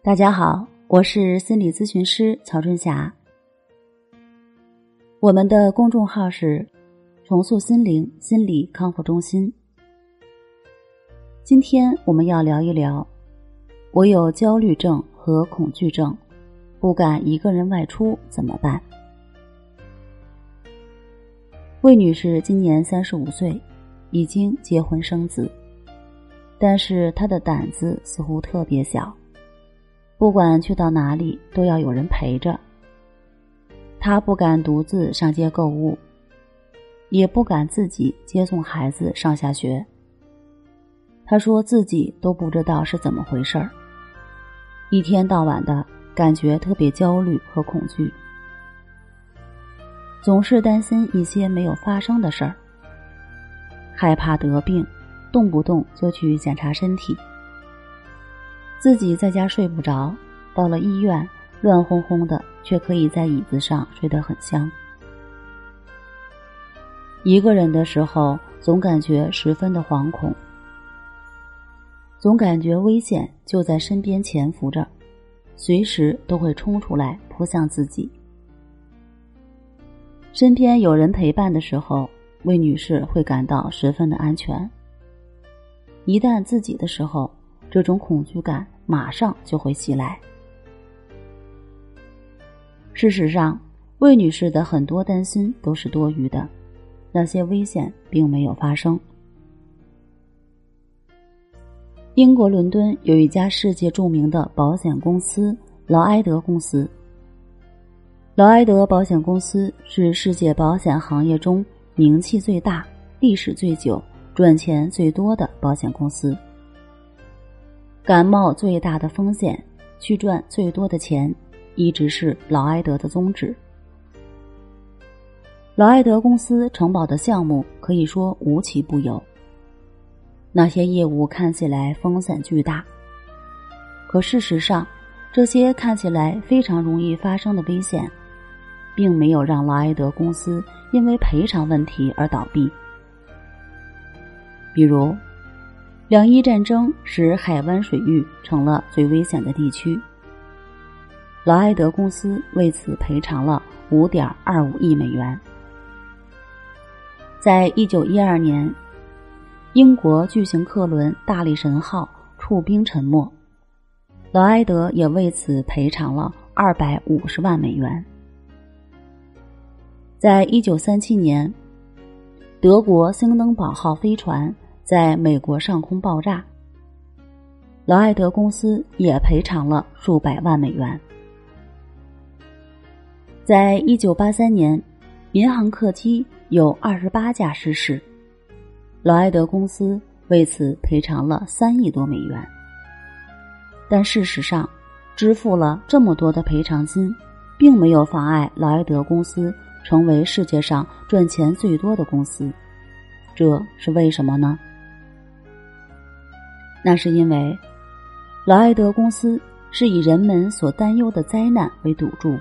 大家好，我是心理咨询师曹春霞。我们的公众号是“重塑心灵心理康复中心”。今天我们要聊一聊，我有焦虑症和恐惧症，不敢一个人外出怎么办？魏女士今年三十五岁，已经结婚生子，但是她的胆子似乎特别小。不管去到哪里，都要有人陪着。他不敢独自上街购物，也不敢自己接送孩子上下学。他说自己都不知道是怎么回事儿，一天到晚的感觉特别焦虑和恐惧，总是担心一些没有发生的事儿，害怕得病，动不动就去检查身体。自己在家睡不着，到了医院乱哄哄的，却可以在椅子上睡得很香。一个人的时候，总感觉十分的惶恐，总感觉危险就在身边潜伏着，随时都会冲出来扑向自己。身边有人陪伴的时候，魏女士会感到十分的安全。一旦自己的时候，这种恐惧感马上就会袭来。事实上，魏女士的很多担心都是多余的，那些危险并没有发生。英国伦敦有一家世界著名的保险公司——劳埃德公司。劳埃德保险公司是世界保险行业中名气最大、历史最久、赚钱最多的保险公司。感冒最大的风险去赚最多的钱，一直是劳埃德的宗旨。劳埃德公司承保的项目可以说无奇不有。那些业务看起来风险巨大，可事实上，这些看起来非常容易发生的危险，并没有让劳埃德公司因为赔偿问题而倒闭。比如。两伊战争使海湾水域成了最危险的地区，劳埃德公司为此赔偿了五点二五亿美元。在一九一二年，英国巨型客轮“大力神号”触冰沉没，劳埃德也为此赔偿了二百五十万美元。在一九三七年，德国“兴登堡号”飞船。在美国上空爆炸，劳埃德公司也赔偿了数百万美元。在一九八三年，民航客机有二十八架失事，劳埃德公司为此赔偿了三亿多美元。但事实上，支付了这么多的赔偿金，并没有妨碍劳埃德公司成为世界上赚钱最多的公司，这是为什么呢？那是因为，劳埃德公司是以人们所担忧的灾难为赌注，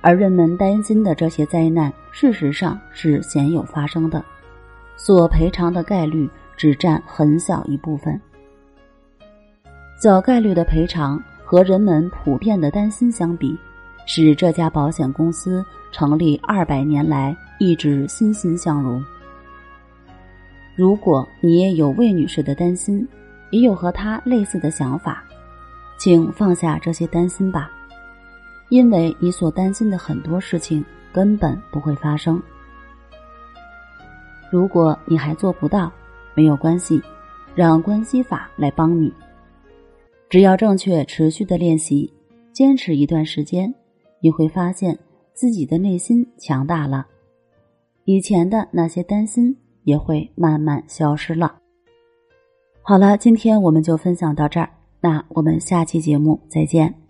而人们担心的这些灾难，事实上是鲜有发生的，所赔偿的概率只占很小一部分。小概率的赔偿和人们普遍的担心相比，使这家保险公司成立二百年来一直欣欣向荣。如果你也有魏女士的担心，也有和她类似的想法，请放下这些担心吧，因为你所担心的很多事情根本不会发生。如果你还做不到，没有关系，让关系法来帮你。只要正确、持续的练习，坚持一段时间，你会发现自己的内心强大了，以前的那些担心。也会慢慢消失了。好了，今天我们就分享到这儿，那我们下期节目再见。